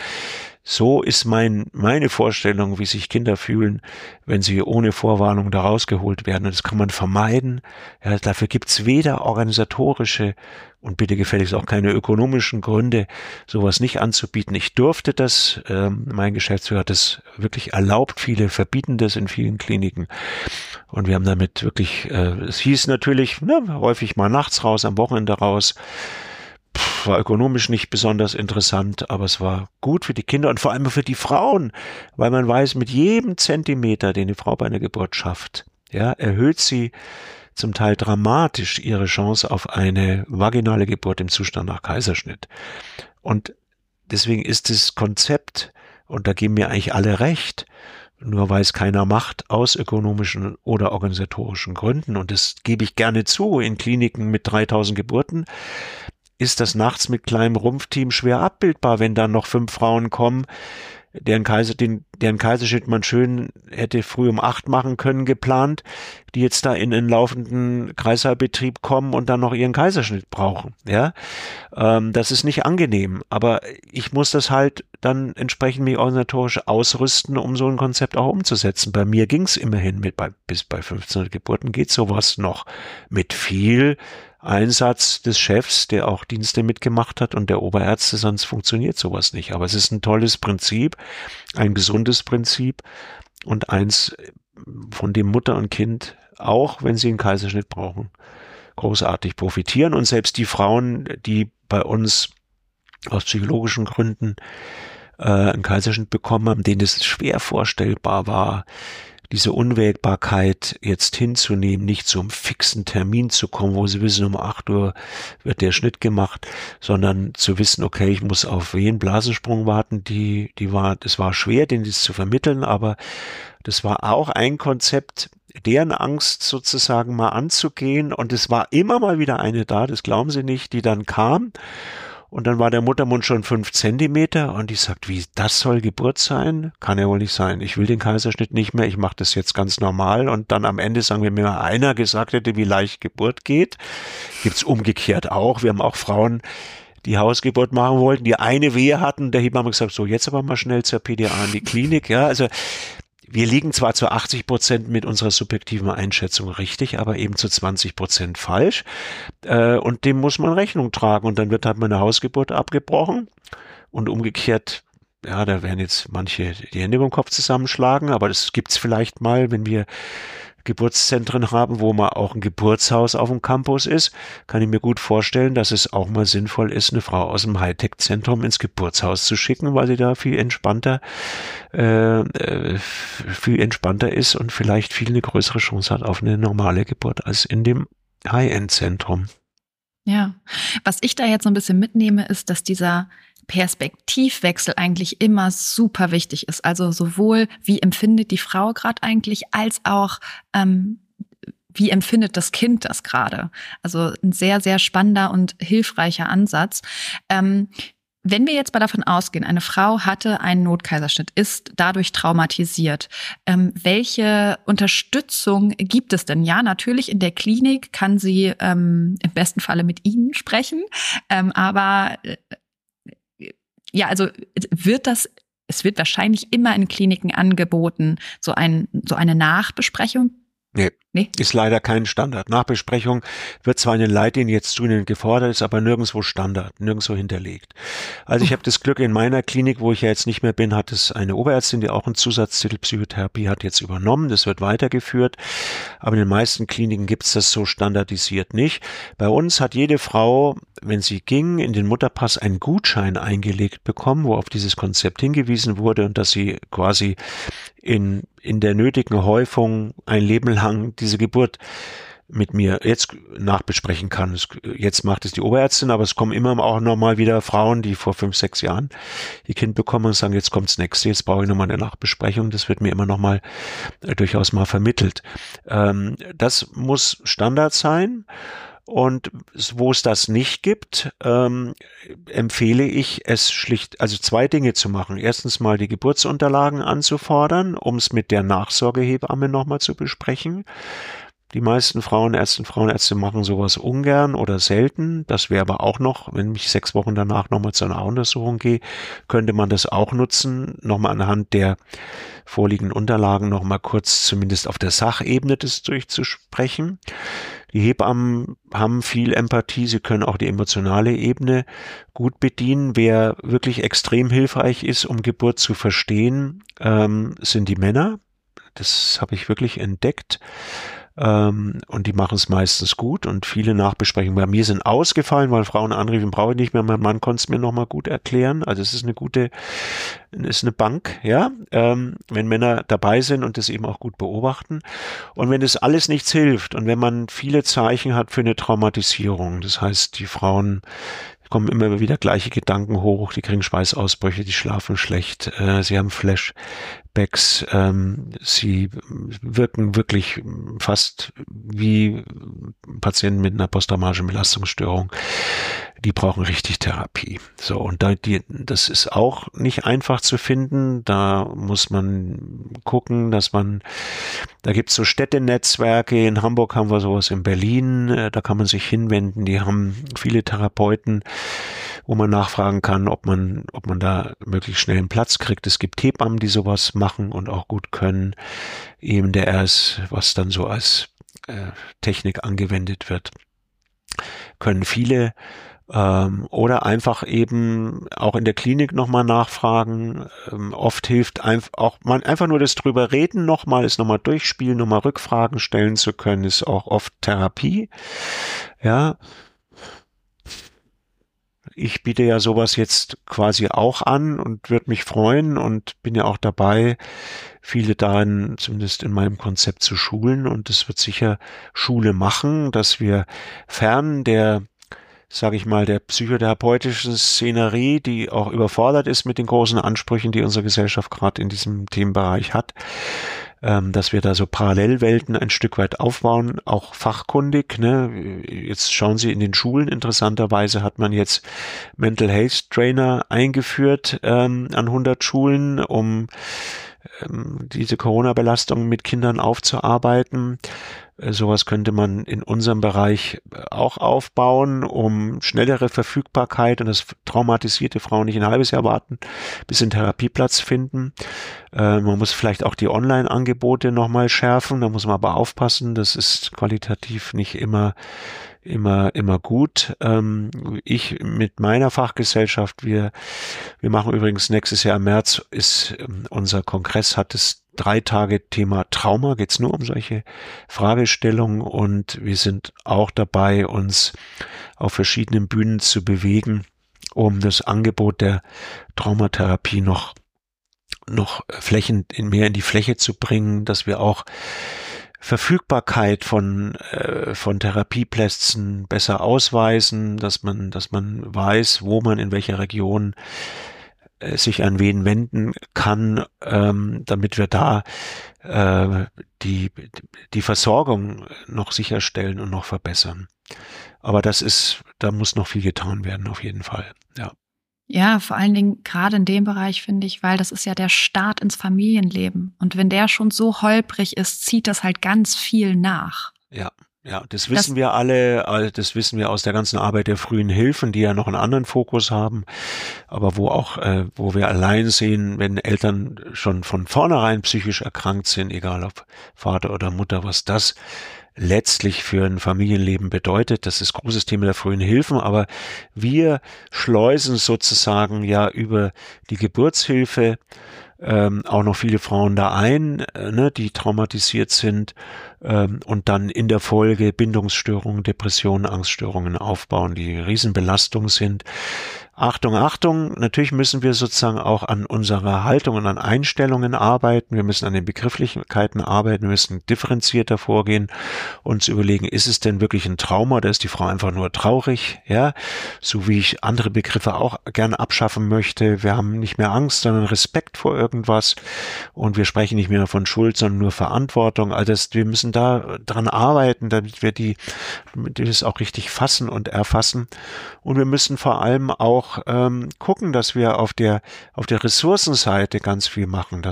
So ist mein, meine Vorstellung, wie sich Kinder fühlen, wenn sie ohne Vorwarnung da rausgeholt werden. Und das kann man vermeiden. Ja, dafür gibt's weder organisatorische und bitte gefälligst auch keine ökonomischen Gründe, sowas nicht anzubieten. Ich durfte das, äh, mein Geschäftsführer hat das wirklich erlaubt, viele verbieten das in vielen Kliniken. Und wir haben damit wirklich, äh, es hieß natürlich, ne, häufig mal nachts raus, am Wochenende raus war ökonomisch nicht besonders interessant, aber es war gut für die Kinder und vor allem für die Frauen, weil man weiß, mit jedem Zentimeter, den die Frau bei einer Geburt schafft, ja, erhöht sie zum Teil dramatisch ihre Chance auf eine vaginale Geburt im Zustand nach Kaiserschnitt. Und deswegen ist das Konzept, und da geben mir eigentlich alle recht, nur weil es keiner macht, aus ökonomischen oder organisatorischen Gründen, und das gebe ich gerne zu, in Kliniken mit 3000 Geburten, ist das nachts mit kleinem Rumpfteam schwer abbildbar, wenn dann noch fünf Frauen kommen, deren, Kaiser, den, deren Kaiserschnitt man schön hätte früh um acht machen können, geplant, die jetzt da in einen laufenden Kreißsaalbetrieb kommen und dann noch ihren Kaiserschnitt brauchen. Ja, ähm, das ist nicht angenehm, aber ich muss das halt dann entsprechend mich organisatorisch ausrüsten, um so ein Konzept auch umzusetzen. Bei mir ging's immerhin mit bei, bis bei 1500 Geburten geht sowas noch mit viel Einsatz des Chefs, der auch Dienste mitgemacht hat und der Oberärzte, sonst funktioniert sowas nicht. Aber es ist ein tolles Prinzip, ein gesundes Prinzip und eins, von dem Mutter und Kind, auch wenn sie einen Kaiserschnitt brauchen, großartig profitieren. Und selbst die Frauen, die bei uns aus psychologischen Gründen äh, einen Kaiserschnitt bekommen haben, denen es schwer vorstellbar war, diese Unwägbarkeit jetzt hinzunehmen, nicht zum fixen Termin zu kommen, wo sie wissen, um acht Uhr wird der Schnitt gemacht, sondern zu wissen, okay, ich muss auf wen Blasensprung warten, die, die war, das war schwer, den das zu vermitteln, aber das war auch ein Konzept, deren Angst sozusagen mal anzugehen. Und es war immer mal wieder eine da, das glauben Sie nicht, die dann kam und dann war der Muttermund schon fünf Zentimeter und ich sagt, wie, das soll Geburt sein? Kann ja wohl nicht sein. Ich will den Kaiserschnitt nicht mehr, ich mache das jetzt ganz normal. Und dann am Ende sagen wir mir, einer gesagt hätte, wie leicht Geburt geht. Gibt's umgekehrt auch. Wir haben auch Frauen, die Hausgeburt machen wollten, die eine Wehe hatten. Der Hebamme gesagt, so jetzt aber mal schnell zur PDA in die Klinik. Ja, also wir liegen zwar zu 80 Prozent mit unserer subjektiven Einschätzung richtig, aber eben zu 20 Prozent falsch. Äh, und dem muss man Rechnung tragen. Und dann wird halt meine Hausgeburt abgebrochen. Und umgekehrt, ja, da werden jetzt manche die Hände über den Kopf zusammenschlagen, aber das gibt's vielleicht mal, wenn wir Geburtszentren haben, wo man auch ein Geburtshaus auf dem Campus ist, kann ich mir gut vorstellen, dass es auch mal sinnvoll ist, eine Frau aus dem Hightech-Zentrum ins Geburtshaus zu schicken, weil sie da viel entspannter, äh, äh, viel entspannter ist und vielleicht viel eine größere Chance hat auf eine normale Geburt als in dem High-End-Zentrum. Ja, was ich da jetzt so ein bisschen mitnehme, ist, dass dieser Perspektivwechsel eigentlich immer super wichtig ist. Also sowohl wie empfindet die Frau gerade eigentlich, als auch ähm, wie empfindet das Kind das gerade. Also ein sehr, sehr spannender und hilfreicher Ansatz. Ähm, wenn wir jetzt mal davon ausgehen, eine Frau hatte einen Notkaiserschnitt, ist dadurch traumatisiert, ähm, welche Unterstützung gibt es denn? Ja, natürlich in der Klinik kann sie ähm, im besten Falle mit Ihnen sprechen, ähm, aber äh, ja, also wird das es wird wahrscheinlich immer in Kliniken angeboten, so ein so eine Nachbesprechung. Nee, nee, ist leider kein Standard. Nachbesprechung wird zwar in den Leitlinien jetzt zunehmend gefordert, ist aber nirgendwo Standard, nirgendwo hinterlegt. Also ich habe das Glück in meiner Klinik, wo ich ja jetzt nicht mehr bin, hat es eine Oberärztin, die auch einen Zusatztitel Psychotherapie hat, jetzt übernommen. Das wird weitergeführt. Aber in den meisten Kliniken gibt es das so standardisiert nicht. Bei uns hat jede Frau, wenn sie ging, in den Mutterpass einen Gutschein eingelegt bekommen, wo auf dieses Konzept hingewiesen wurde und dass sie quasi in, in der nötigen Häufung ein Leben lang diese Geburt mit mir jetzt nachbesprechen kann. Jetzt macht es die Oberärztin, aber es kommen immer auch nochmal wieder Frauen, die vor fünf, sechs Jahren ihr Kind bekommen und sagen, jetzt kommt's nächste, jetzt brauche ich nochmal eine Nachbesprechung. Das wird mir immer nochmal äh, durchaus mal vermittelt. Ähm, das muss Standard sein. Und wo es das nicht gibt, ähm, empfehle ich es schlicht, also zwei Dinge zu machen. Erstens mal die Geburtsunterlagen anzufordern, um es mit der Nachsorgehebamme nochmal zu besprechen. Die meisten Frauenärzte und Frauenärzte machen sowas ungern oder selten. Das wäre aber auch noch, wenn ich sechs Wochen danach nochmal zu einer Untersuchung gehe, könnte man das auch nutzen, nochmal anhand der vorliegenden Unterlagen nochmal kurz zumindest auf der Sachebene das durchzusprechen. Die Hebammen haben viel Empathie, sie können auch die emotionale Ebene gut bedienen. Wer wirklich extrem hilfreich ist, um Geburt zu verstehen, ähm, sind die Männer. Das habe ich wirklich entdeckt. Ähm, und die machen es meistens gut und viele Nachbesprechungen bei mir sind ausgefallen, weil Frauen anriefen, brauche ich nicht mehr. Mein Mann konnte es mir nochmal gut erklären. Also es ist eine gute, ist eine Bank, ja, ähm, wenn Männer dabei sind und das eben auch gut beobachten. Und wenn das alles nichts hilft und wenn man viele Zeichen hat für eine Traumatisierung, das heißt, die Frauen kommen immer wieder gleiche Gedanken hoch, die kriegen Schweißausbrüche, die schlafen schlecht, äh, sie haben Flashbacks, ähm, sie wirken wirklich fast wie Patienten mit einer posttraumatischen Belastungsstörung die brauchen richtig Therapie. So, und da, die, das ist auch nicht einfach zu finden. Da muss man gucken, dass man, da gibt's so Städtenetzwerke. In Hamburg haben wir sowas, in Berlin, äh, da kann man sich hinwenden. Die haben viele Therapeuten, wo man nachfragen kann, ob man, ob man da möglichst schnell einen Platz kriegt. Es gibt Hebammen, die sowas machen und auch gut können. Eben der erst, was dann so als äh, Technik angewendet wird, können viele ähm, oder einfach eben auch in der Klinik nochmal nachfragen. Ähm, oft hilft einfach auch man einfach nur das drüber reden nochmal, ist nochmal durchspielen, nochmal Rückfragen stellen zu können, ist auch oft Therapie. Ja. Ich biete ja sowas jetzt quasi auch an und würde mich freuen und bin ja auch dabei, viele darin, zumindest in meinem Konzept zu schulen. Und es wird sicher Schule machen, dass wir fern der sage ich mal, der psychotherapeutischen Szenerie, die auch überfordert ist mit den großen Ansprüchen, die unsere Gesellschaft gerade in diesem Themenbereich hat, ähm, dass wir da so Parallelwelten ein Stück weit aufbauen, auch fachkundig. Ne? Jetzt schauen Sie in den Schulen, interessanterweise hat man jetzt Mental Health Trainer eingeführt ähm, an 100 Schulen, um ähm, diese Corona-Belastung mit Kindern aufzuarbeiten. Äh, sowas könnte man in unserem Bereich äh, auch aufbauen, um schnellere Verfügbarkeit und dass traumatisierte Frauen nicht ein halbes Jahr warten, bis sie einen Therapieplatz finden. Äh, man muss vielleicht auch die Online-Angebote nochmal schärfen, da muss man aber aufpassen, das ist qualitativ nicht immer immer, immer gut. Ähm, ich mit meiner Fachgesellschaft, wir, wir machen übrigens nächstes Jahr im März ist ähm, unser Kongress hat das drei Tage Thema Trauma, geht's nur um solche Fragestellungen und wir sind auch dabei, uns auf verschiedenen Bühnen zu bewegen, um das Angebot der Traumatherapie noch noch Flächen mehr in die Fläche zu bringen, dass wir auch Verfügbarkeit von äh, von Therapieplätzen besser ausweisen, dass man dass man weiß, wo man in welcher Region sich an wen wenden kann, ähm, damit wir da äh, die, die Versorgung noch sicherstellen und noch verbessern. Aber das ist, da muss noch viel getan werden, auf jeden Fall. Ja. Ja, vor allen Dingen gerade in dem Bereich finde ich, weil das ist ja der Start ins Familienleben. Und wenn der schon so holprig ist, zieht das halt ganz viel nach. Ja, ja, das wissen das, wir alle, das wissen wir aus der ganzen Arbeit der frühen Hilfen, die ja noch einen anderen Fokus haben, aber wo auch, äh, wo wir allein sehen, wenn Eltern schon von vornherein psychisch erkrankt sind, egal ob Vater oder Mutter, was das letztlich für ein Familienleben bedeutet. Das ist großes Thema der frühen Hilfen, aber wir schleusen sozusagen ja über die Geburtshilfe ähm, auch noch viele Frauen da ein, äh, ne, die traumatisiert sind ähm, und dann in der Folge Bindungsstörungen, Depressionen, Angststörungen aufbauen, die Riesenbelastung sind. Achtung, Achtung, natürlich müssen wir sozusagen auch an unserer Haltung und an Einstellungen arbeiten. Wir müssen an den Begrifflichkeiten arbeiten, wir müssen differenzierter vorgehen, uns überlegen, ist es denn wirklich ein Trauma oder ist die Frau einfach nur traurig? Ja, so wie ich andere Begriffe auch gerne abschaffen möchte. Wir haben nicht mehr Angst, sondern Respekt vor irgendwas und wir sprechen nicht mehr von Schuld, sondern nur Verantwortung. Also wir müssen da dran arbeiten, damit wir die, damit wir das auch richtig fassen und erfassen. Und wir müssen vor allem auch ähm, gucken, dass wir auf der, auf der Ressourcenseite ganz viel machen,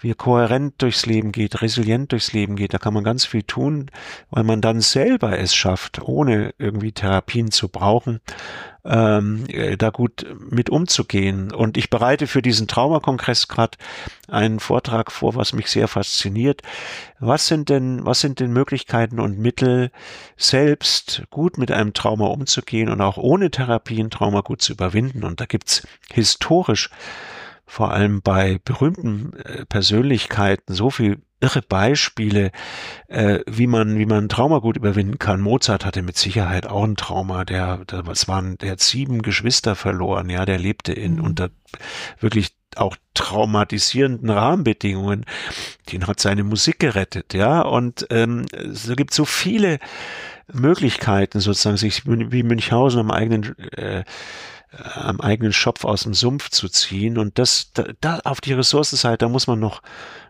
dass wir kohärent durchs Leben geht, resilient durchs Leben geht. Da kann man ganz viel tun, weil man dann selber es schafft, ohne irgendwie Therapien zu brauchen, ähm, äh, da gut mit umzugehen. Und ich bereite für diesen Traumakongress gerade einen Vortrag vor, was mich sehr fasziniert. Was sind denn, was sind denn Möglichkeiten und Mittel, selbst gut mit einem Trauma umzugehen und auch ohne Therapie ein Trauma gut zu überwinden? Und da gibt's historisch vor allem bei berühmten äh, Persönlichkeiten so viel irre Beispiele, äh, wie man wie man Trauma gut überwinden kann. Mozart hatte mit Sicherheit auch ein Trauma. Der, was waren, der hat sieben Geschwister verloren. Ja, der lebte in mhm. unter wirklich auch traumatisierenden Rahmenbedingungen. Den hat seine Musik gerettet. Ja, und ähm, es gibt so viele Möglichkeiten sozusagen, sich wie Münchhausen am eigenen äh, am eigenen Schopf aus dem Sumpf zu ziehen. Und das, da, da auf die Ressourcenseite, da muss man noch,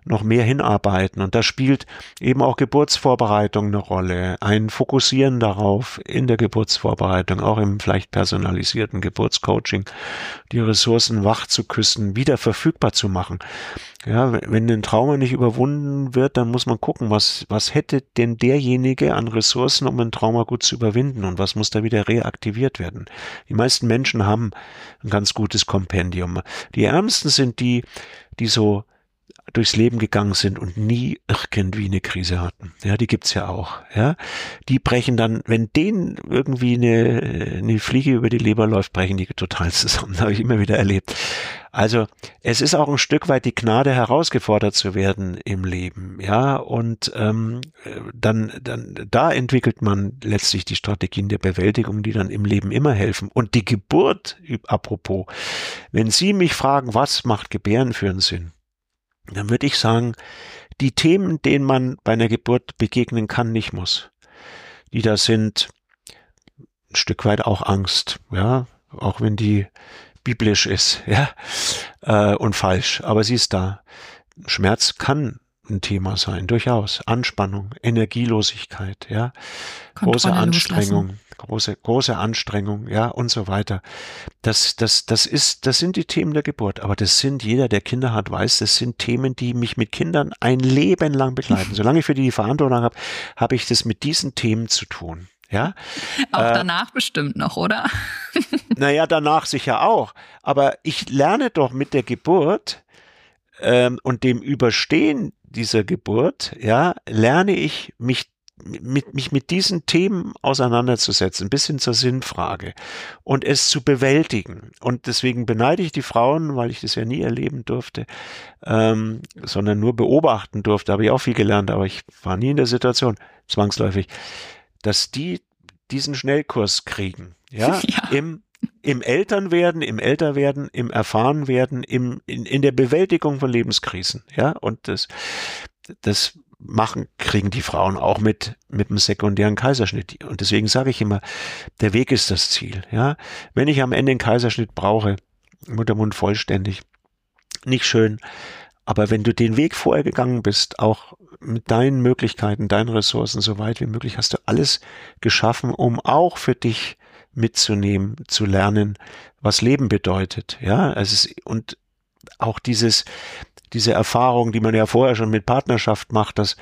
noch mehr hinarbeiten. Und da spielt eben auch Geburtsvorbereitung eine Rolle. Ein Fokussieren darauf in der Geburtsvorbereitung, auch im vielleicht personalisierten Geburtscoaching, die Ressourcen wach zu küssen, wieder verfügbar zu machen. Ja, wenn ein Trauma nicht überwunden wird, dann muss man gucken, was, was hätte denn derjenige an Ressourcen, um ein Trauma gut zu überwinden und was muss da wieder reaktiviert werden. Die meisten Menschen haben ein ganz gutes Kompendium. Die Ärmsten sind die, die so durchs Leben gegangen sind und nie irgendwie eine Krise hatten. Ja, die gibt's ja auch. Ja, die brechen dann, wenn denen irgendwie eine, eine Fliege über die Leber läuft, brechen die total zusammen. *laughs* Habe ich immer wieder erlebt. Also es ist auch ein Stück weit die Gnade, herausgefordert zu werden im Leben. Ja, und ähm, dann, dann da entwickelt man letztlich die Strategien der Bewältigung, die dann im Leben immer helfen. Und die Geburt, apropos, wenn Sie mich fragen, was macht Gebären für einen Sinn? Dann würde ich sagen, die Themen, denen man bei einer Geburt begegnen kann, nicht muss. Die da sind ein Stück weit auch Angst, ja, auch wenn die biblisch ist, *laughs* ja, äh, und falsch, aber sie ist da. Schmerz kann ein Thema sein, durchaus. Anspannung, Energielosigkeit, ja, Kontrolle große Anstrengung, loslassen. Große, große Anstrengung, ja, und so weiter. Das, das, das ist, das sind die Themen der Geburt. Aber das sind, jeder, der Kinder hat, weiß, das sind Themen, die mich mit Kindern ein Leben lang begleiten. *laughs* Solange ich für die die Verantwortung habe, habe ich das mit diesen Themen zu tun. Ja. Auch äh, danach bestimmt noch, oder? *laughs* naja, danach sicher auch. Aber ich lerne doch mit der Geburt ähm, und dem Überstehen dieser Geburt, ja, lerne ich mich mit, mich mit diesen Themen auseinanderzusetzen, ein bisschen zur Sinnfrage und es zu bewältigen. Und deswegen beneide ich die Frauen, weil ich das ja nie erleben durfte, ähm, sondern nur beobachten durfte, habe ich auch viel gelernt, aber ich war nie in der Situation, zwangsläufig, dass die diesen Schnellkurs kriegen, ja, *laughs* ja. im im Elternwerden, im Älterwerden, im Erfahrenwerden, im, in, in der Bewältigung von Lebenskrisen, ja, und das, das machen, kriegen die Frauen auch mit, mit dem sekundären Kaiserschnitt. Und deswegen sage ich immer, der Weg ist das Ziel, ja. Wenn ich am Ende einen Kaiserschnitt brauche, Muttermund vollständig, nicht schön, aber wenn du den Weg vorher gegangen bist, auch mit deinen Möglichkeiten, deinen Ressourcen so weit wie möglich, hast du alles geschaffen, um auch für dich mitzunehmen, zu lernen, was Leben bedeutet. Ja, es und auch dieses, diese Erfahrung, die man ja vorher schon mit Partnerschaft macht, dass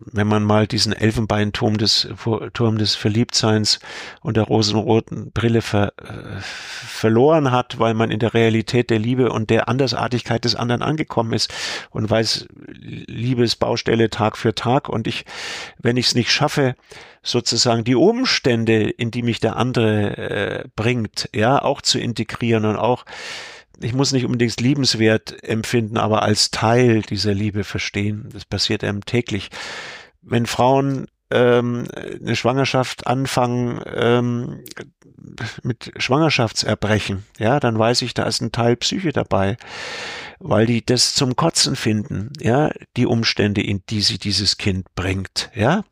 wenn man mal diesen Elfenbeinturm des, Turm des Verliebtseins und der rosenroten Brille ver, äh, verloren hat, weil man in der Realität der Liebe und der Andersartigkeit des anderen angekommen ist und weiß, Liebesbaustelle Tag für Tag und ich, wenn ich es nicht schaffe, sozusagen die Umstände, in die mich der andere äh, bringt, ja, auch zu integrieren und auch ich muss nicht unbedingt liebenswert empfinden, aber als Teil dieser Liebe verstehen. Das passiert einem täglich. Wenn Frauen ähm, eine Schwangerschaft anfangen ähm, mit Schwangerschaftserbrechen, ja, dann weiß ich, da ist ein Teil Psyche dabei, weil die das zum Kotzen finden, ja, die Umstände, in die sie dieses Kind bringt, ja.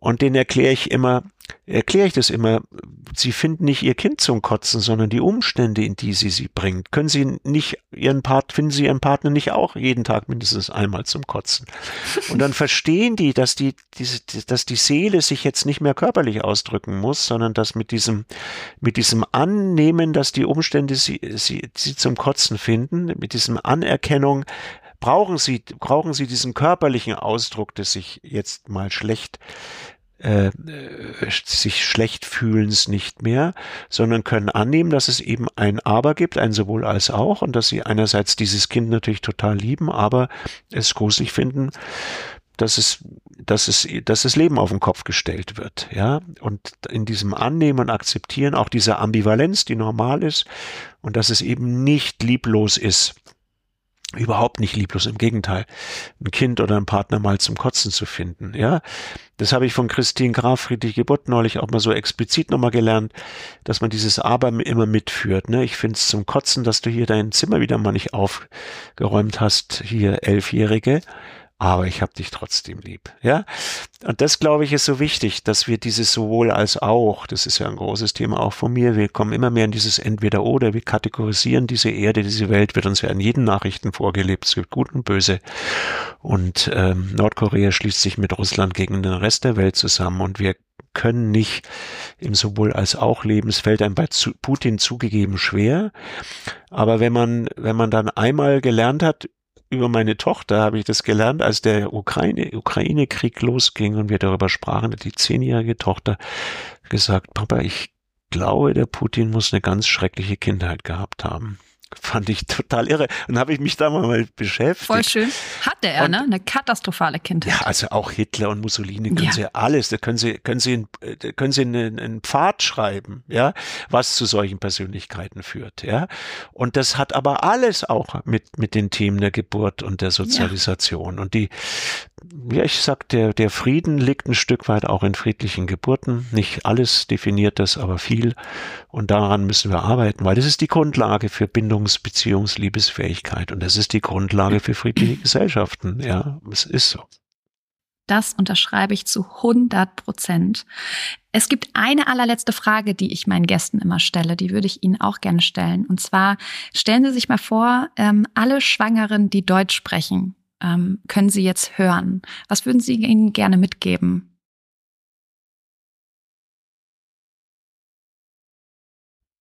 Und den erkläre ich immer, erkläre ich das immer, Sie finden nicht Ihr Kind zum Kotzen, sondern die Umstände, in die Sie sie bringt. Können Sie nicht Ihren Part, finden Sie Ihren Partner nicht auch jeden Tag mindestens einmal zum Kotzen? Und dann *laughs* verstehen die, dass die, diese, dass die Seele sich jetzt nicht mehr körperlich ausdrücken muss, sondern dass mit diesem, mit diesem Annehmen, dass die Umstände sie, sie, sie zum Kotzen finden, mit diesem Anerkennung, brauchen sie, brauchen sie diesen körperlichen Ausdruck des sich jetzt mal schlecht äh, sich schlecht fühlens nicht mehr, sondern können annehmen, dass es eben ein Aber gibt, ein sowohl als auch und dass sie einerseits dieses Kind natürlich total lieben, aber es gruselig finden, dass es, dass es, dass das Leben auf den Kopf gestellt wird, ja. Und in diesem Annehmen und Akzeptieren auch dieser Ambivalenz, die normal ist und dass es eben nicht lieblos ist, überhaupt nicht lieblos, im Gegenteil, ein Kind oder ein Partner mal zum Kotzen zu finden, ja. Das habe ich von Christine Graf Friedrich Geburt neulich auch mal so explizit nochmal gelernt, dass man dieses Aber immer mitführt, ne. Ich finde es zum Kotzen, dass du hier dein Zimmer wieder mal nicht aufgeräumt hast, hier Elfjährige aber ich habe dich trotzdem lieb. Ja, und das glaube ich ist so wichtig, dass wir dieses sowohl als auch, das ist ja ein großes Thema auch von mir, wir kommen immer mehr in dieses Entweder oder, wir kategorisieren diese Erde, diese Welt, wird uns ja in jeden Nachrichten vorgelebt, es gibt gut und böse und ähm, Nordkorea schließt sich mit Russland gegen den Rest der Welt zusammen und wir können nicht im sowohl als auch leben. Es fällt einem bei Putin zugegeben schwer. Aber wenn man, wenn man dann einmal gelernt hat, über meine Tochter habe ich das gelernt, als der Ukraine, Ukraine-Krieg losging und wir darüber sprachen, hat die zehnjährige Tochter gesagt, Papa, ich glaube, der Putin muss eine ganz schreckliche Kindheit gehabt haben fand ich total irre. Und habe ich mich da mal beschäftigt. Voll schön. Hatte er, und, ne? Eine katastrophale Kindheit. Ja, also auch Hitler und Mussolini können ja. sie alles. Da können sie, können sie, da können sie einen, einen Pfad schreiben, ja, was zu solchen Persönlichkeiten führt, ja. Und das hat aber alles auch mit, mit den Themen der Geburt und der Sozialisation. Ja. Und die, ja, ich sag, der, der Frieden liegt ein Stück weit auch in friedlichen Geburten. Nicht alles definiert das, aber viel. Und daran müssen wir arbeiten, weil das ist die Grundlage für Bindungs-, Beziehungs-, Liebesfähigkeit. Und das ist die Grundlage für friedliche *clears throat* Gesellschaften. Ja, es ist so. Das unterschreibe ich zu 100 Prozent. Es gibt eine allerletzte Frage, die ich meinen Gästen immer stelle. Die würde ich Ihnen auch gerne stellen. Und zwar stellen Sie sich mal vor, ähm, alle Schwangeren, die Deutsch sprechen, ähm, können Sie jetzt hören? Was würden Sie ihnen gerne mitgeben?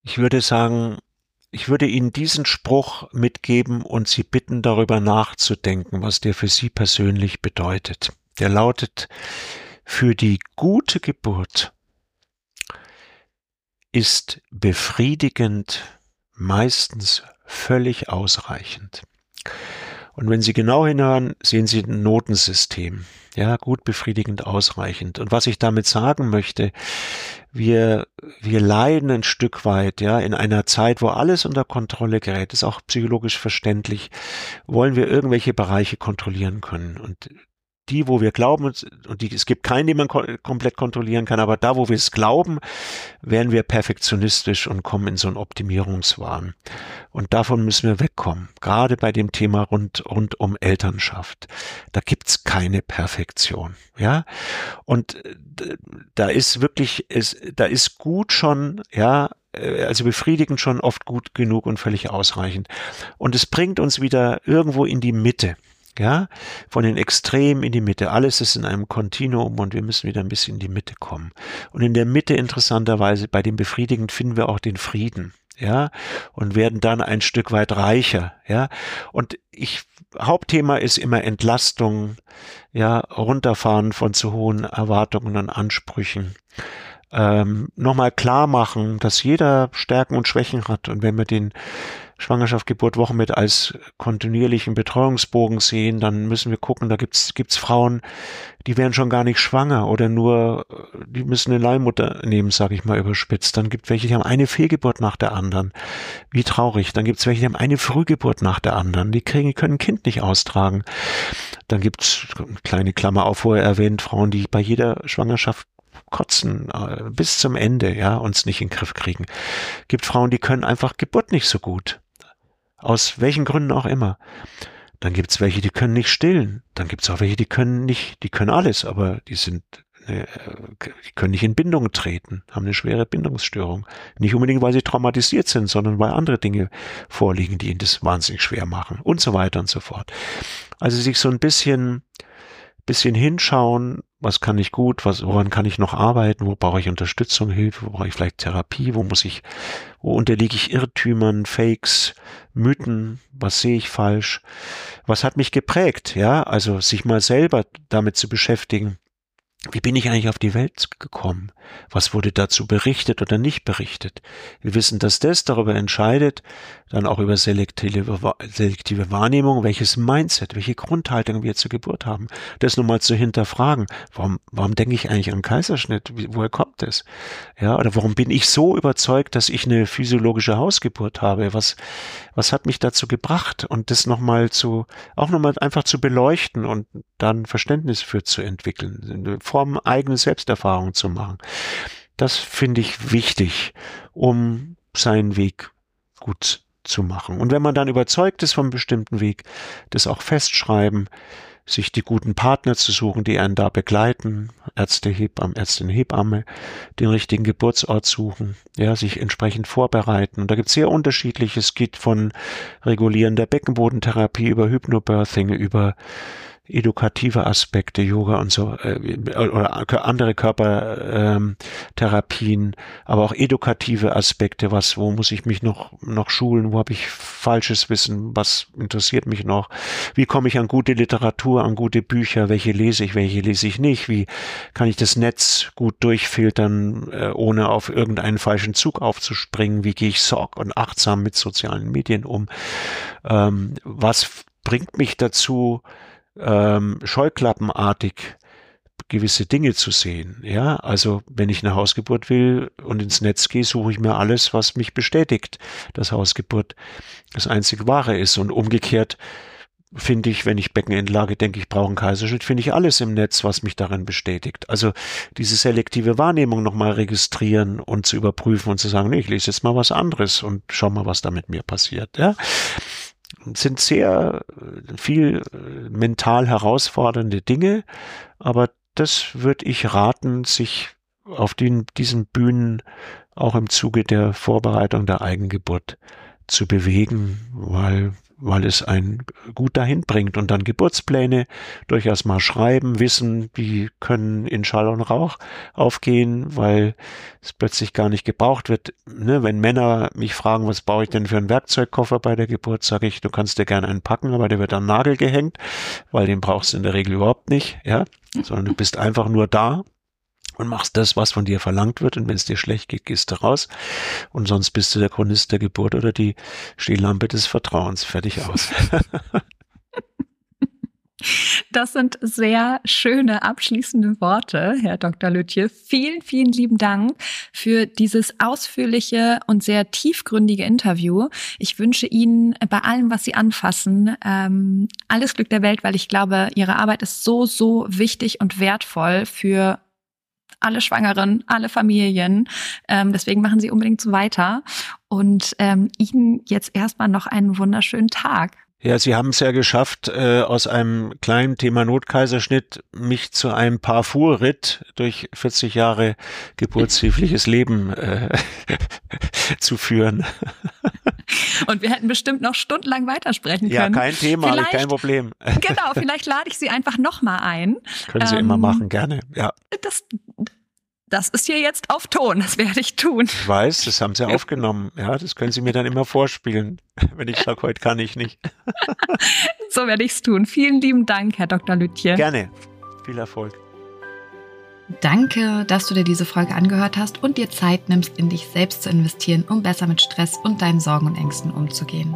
Ich würde sagen, ich würde Ihnen diesen Spruch mitgeben und Sie bitten, darüber nachzudenken, was der für Sie persönlich bedeutet. Der lautet, für die gute Geburt ist befriedigend meistens völlig ausreichend. Und wenn Sie genau hinhören, sehen Sie ein Notensystem. Ja, gut, befriedigend, ausreichend. Und was ich damit sagen möchte, wir, wir leiden ein Stück weit, ja, in einer Zeit, wo alles unter Kontrolle gerät, ist auch psychologisch verständlich, wollen wir irgendwelche Bereiche kontrollieren können. Und die, wo wir glauben, und die, es gibt keinen, den man ko komplett kontrollieren kann, aber da, wo wir es glauben, werden wir perfektionistisch und kommen in so einen Optimierungswahn. Und davon müssen wir wegkommen. Gerade bei dem Thema rund, rund um Elternschaft. Da gibt's keine Perfektion. Ja. Und äh, da ist wirklich, ist, da ist gut schon, ja, äh, also befriedigend schon oft gut genug und völlig ausreichend. Und es bringt uns wieder irgendwo in die Mitte ja, von den Extremen in die Mitte. Alles ist in einem Kontinuum und wir müssen wieder ein bisschen in die Mitte kommen. Und in der Mitte interessanterweise bei dem Befriedigend finden wir auch den Frieden, ja, und werden dann ein Stück weit reicher, ja. Und ich, Hauptthema ist immer Entlastung, ja, runterfahren von zu hohen Erwartungen und Ansprüchen. Ähm, nochmal klar machen, dass jeder Stärken und Schwächen hat. Und wenn wir den Schwangerschaft, Geburt, Wochen mit als kontinuierlichen Betreuungsbogen sehen, dann müssen wir gucken, da gibt's gibt's Frauen, die werden schon gar nicht schwanger oder nur, die müssen eine Leihmutter nehmen, sage ich mal überspitzt. Dann gibt welche, die haben eine Fehlgeburt nach der anderen. Wie traurig. Dann gibt's welche, die haben eine Frühgeburt nach der anderen. Die kriegen, können ein Kind nicht austragen. Dann gibt's kleine Klammer auf, vorher erwähnt, Frauen, die bei jeder Schwangerschaft kotzen äh, bis zum Ende, ja, uns nicht in den Griff kriegen. Gibt Frauen, die können einfach Geburt nicht so gut. Aus welchen Gründen auch immer. Dann gibt's welche, die können nicht stillen. Dann gibt's auch welche, die können nicht, die können alles, aber die sind, äh, die können nicht in Bindung treten, haben eine schwere Bindungsstörung. Nicht unbedingt, weil sie traumatisiert sind, sondern weil andere Dinge vorliegen, die ihnen das wahnsinnig schwer machen und so weiter und so fort. Also sich so ein bisschen, bisschen hinschauen, was kann ich gut, was, woran kann ich noch arbeiten, wo brauche ich Unterstützung, Hilfe, wo brauche ich vielleicht Therapie, wo muss ich, wo unterliege ich Irrtümern, Fakes, Mythen, was sehe ich falsch, was hat mich geprägt, ja, also sich mal selber damit zu beschäftigen, wie bin ich eigentlich auf die Welt gekommen? Was wurde dazu berichtet oder nicht berichtet? Wir wissen, dass das darüber entscheidet, dann auch über selektive, selektive Wahrnehmung, welches Mindset, welche Grundhaltung wir zur Geburt haben. Das nochmal zu hinterfragen. Warum, warum denke ich eigentlich an Kaiserschnitt? Woher kommt das? Ja, oder warum bin ich so überzeugt, dass ich eine physiologische Hausgeburt habe? Was, was hat mich dazu gebracht? Und das nochmal zu, auch nochmal einfach zu beleuchten und dann Verständnis für zu entwickeln, in Form eigene Selbsterfahrung zu machen. Das finde ich wichtig, um seinen Weg gut zu machen. Und wenn man dann überzeugt ist vom bestimmten Weg, das auch festschreiben, sich die guten Partner zu suchen, die einen da begleiten, Ärzte, Hebammen, Ärztin, Hebamme, den richtigen Geburtsort suchen, ja, sich entsprechend vorbereiten. Und da gibt es sehr unterschiedliches, geht von regulierender Beckenbodentherapie über Hypnobirthing, über edukative Aspekte, Yoga und so, äh, oder andere Körpertherapien, ähm, aber auch edukative Aspekte, was, wo muss ich mich noch, noch schulen, wo habe ich falsches Wissen, was interessiert mich noch, wie komme ich an gute Literatur, an gute Bücher, welche lese ich, welche lese ich nicht, wie kann ich das Netz gut durchfiltern, äh, ohne auf irgendeinen falschen Zug aufzuspringen, wie gehe ich sorg und achtsam mit sozialen Medien um, ähm, was bringt mich dazu, ähm, scheuklappenartig gewisse Dinge zu sehen. Ja, also wenn ich eine Hausgeburt will und ins Netz gehe, suche ich mir alles, was mich bestätigt, dass Hausgeburt das einzig wahre ist. Und umgekehrt finde ich, wenn ich Beckenendlage denke, ich brauche einen Kaiserschnitt, finde ich alles im Netz, was mich darin bestätigt. Also diese selektive Wahrnehmung nochmal registrieren und zu überprüfen und zu sagen, nee, ich lese jetzt mal was anderes und schau mal, was da mit mir passiert. Ja sind sehr äh, viel äh, mental herausfordernde Dinge, aber das würde ich raten, sich auf den, diesen Bühnen auch im Zuge der Vorbereitung der Eigengeburt zu bewegen, weil weil es einen gut dahin bringt und dann Geburtspläne durchaus mal schreiben, wissen, die können in Schall und Rauch aufgehen, weil es plötzlich gar nicht gebraucht wird. Ne, wenn Männer mich fragen, was brauche ich denn für einen Werkzeugkoffer bei der Geburt, sage ich, du kannst dir gerne einen packen, aber der wird an Nagel gehängt, weil den brauchst du in der Regel überhaupt nicht, ja, sondern du bist einfach nur da und machst das, was von dir verlangt wird. Und wenn es dir schlecht geht, gehst du raus. Und sonst bist du der Chronist der Geburt oder die Stehlampe des Vertrauens. Fertig aus. *laughs* Das sind sehr schöne abschließende Worte, Herr Dr. Lütje. Vielen, vielen lieben Dank für dieses ausführliche und sehr tiefgründige Interview. Ich wünsche Ihnen bei allem, was Sie anfassen, ähm, alles Glück der Welt, weil ich glaube, Ihre Arbeit ist so, so wichtig und wertvoll für alle Schwangeren, alle Familien. Ähm, deswegen machen Sie unbedingt so weiter. Und ähm, Ihnen jetzt erstmal noch einen wunderschönen Tag. Ja, Sie haben es ja geschafft, äh, aus einem kleinen Thema Notkaiserschnitt mich zu einem Parfour-Ritt durch 40 Jahre geburtshilfliches Leben äh, *laughs* zu führen. *laughs* Und wir hätten bestimmt noch stundenlang weitersprechen können. Ja, kein Thema, vielleicht, kein Problem. *laughs* Genau, vielleicht lade ich Sie einfach nochmal ein. Können Sie ähm, immer machen, gerne, ja. Das, das ist hier jetzt auf Ton, das werde ich tun. Ich weiß, das haben Sie aufgenommen. Ja, das können Sie mir dann immer vorspielen, *laughs* wenn ich sage, heute kann ich nicht. *laughs* so werde ich es tun. Vielen lieben Dank, Herr Dr. Lütje. Gerne. Viel Erfolg. Danke, dass du dir diese Folge angehört hast und dir Zeit nimmst, in dich selbst zu investieren, um besser mit Stress und deinen Sorgen und Ängsten umzugehen.